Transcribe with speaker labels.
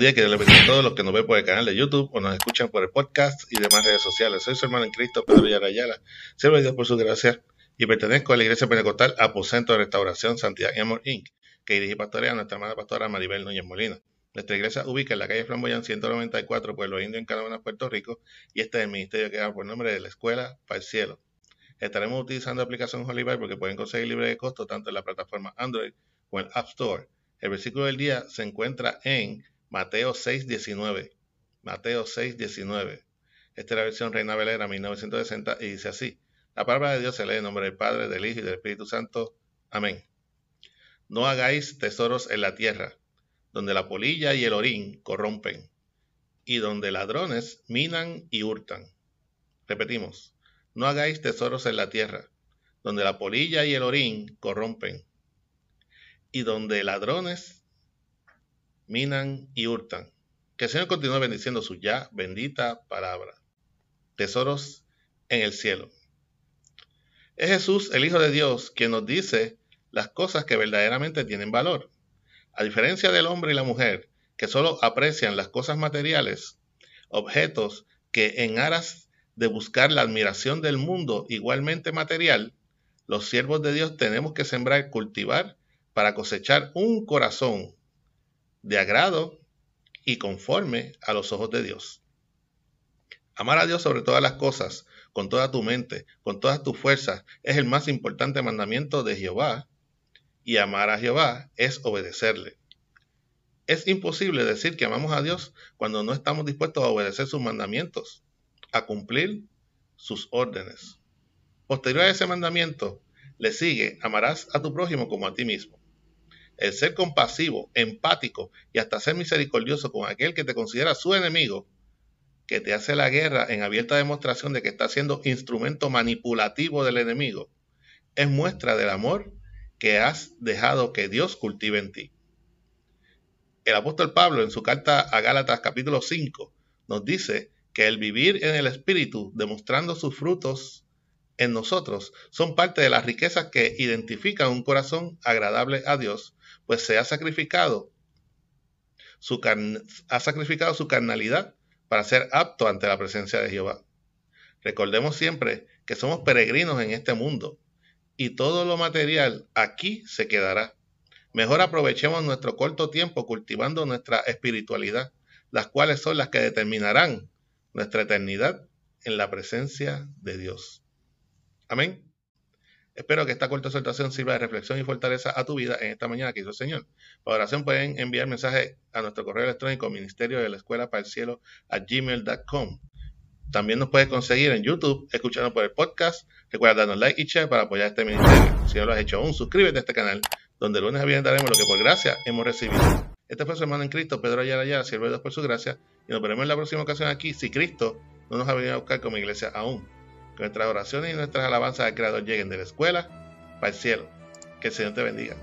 Speaker 1: días, que les bendiga a todos los que nos ven por el canal de YouTube o nos escuchan por el podcast y demás redes sociales. Soy su hermano en Cristo, Pedro Yarayala. Sirve Dios por su gracia y pertenezco a la Iglesia Pentecostal Aposento de Restauración Santidad y Amor Inc., que dirige pastorea a nuestra amada pastora Maribel Núñez Molina. Nuestra iglesia ubica en la calle Flamboyán 194, Pueblo Indio, en Canadá, Puerto Rico, y este es el ministerio que da por nombre de la Escuela para el Cielo. Estaremos utilizando la aplicación porque pueden conseguir libre de costo tanto en la plataforma Android como en App Store. El versículo del día se encuentra en Mateo 6.19. Mateo 6.19. Esta es la versión Reina Valera 1960 y dice así. La palabra de Dios se lee en nombre del Padre, del Hijo y del Espíritu Santo. Amén. No hagáis tesoros en la tierra, donde la polilla y el orín corrompen, y donde ladrones minan y hurtan. Repetimos, no hagáis tesoros en la tierra, donde la polilla y el orín corrompen, y donde ladrones minan y hurtan. Que el Señor continúe bendiciendo su ya bendita palabra. Tesoros en el cielo. Es Jesús, el Hijo de Dios, quien nos dice las cosas que verdaderamente tienen valor. A diferencia del hombre y la mujer, que solo aprecian las cosas materiales, objetos que en aras de buscar la admiración del mundo igualmente material, los siervos de Dios tenemos que sembrar, cultivar, para cosechar un corazón de agrado y conforme a los ojos de Dios. Amar a Dios sobre todas las cosas, con toda tu mente, con todas tus fuerzas, es el más importante mandamiento de Jehová, y amar a Jehová es obedecerle. Es imposible decir que amamos a Dios cuando no estamos dispuestos a obedecer sus mandamientos, a cumplir sus órdenes. Posterior a ese mandamiento, le sigue, amarás a tu prójimo como a ti mismo. El ser compasivo, empático y hasta ser misericordioso con aquel que te considera su enemigo, que te hace la guerra en abierta demostración de que está siendo instrumento manipulativo del enemigo, es muestra del amor que has dejado que Dios cultive en ti. El apóstol Pablo en su carta a Gálatas capítulo 5 nos dice que el vivir en el Espíritu, demostrando sus frutos en nosotros, son parte de las riquezas que identifican un corazón agradable a Dios, pues se ha sacrificado su, ha sacrificado su carnalidad para ser apto ante la presencia de Jehová. Recordemos siempre que somos peregrinos en este mundo y todo lo material aquí se quedará. Mejor aprovechemos nuestro corto tiempo cultivando nuestra espiritualidad, las cuales son las que determinarán nuestra eternidad en la presencia de Dios. Amén. Espero que esta corta exhortación sirva de reflexión y fortaleza a tu vida en esta mañana que hizo el Señor. Para oración pueden enviar mensaje a nuestro correo electrónico ministerio de la escuela para el cielo a gmail.com. También nos puedes conseguir en YouTube, escuchando por el podcast. Recuerda darnos like y share para apoyar este ministerio. Si no lo has hecho aún, suscríbete a este canal, donde lunes a viernes daremos lo que por gracia hemos recibido. Este fue su hermano en Cristo, Pedro Ayala Ayala, siervo de Dios por su gracia, y nos veremos en la próxima ocasión aquí, si Cristo no nos ha venido a buscar como iglesia aún. Nuestras oraciones y nuestras alabanzas al Creador lleguen de la escuela para el cielo. Que el Señor te bendiga.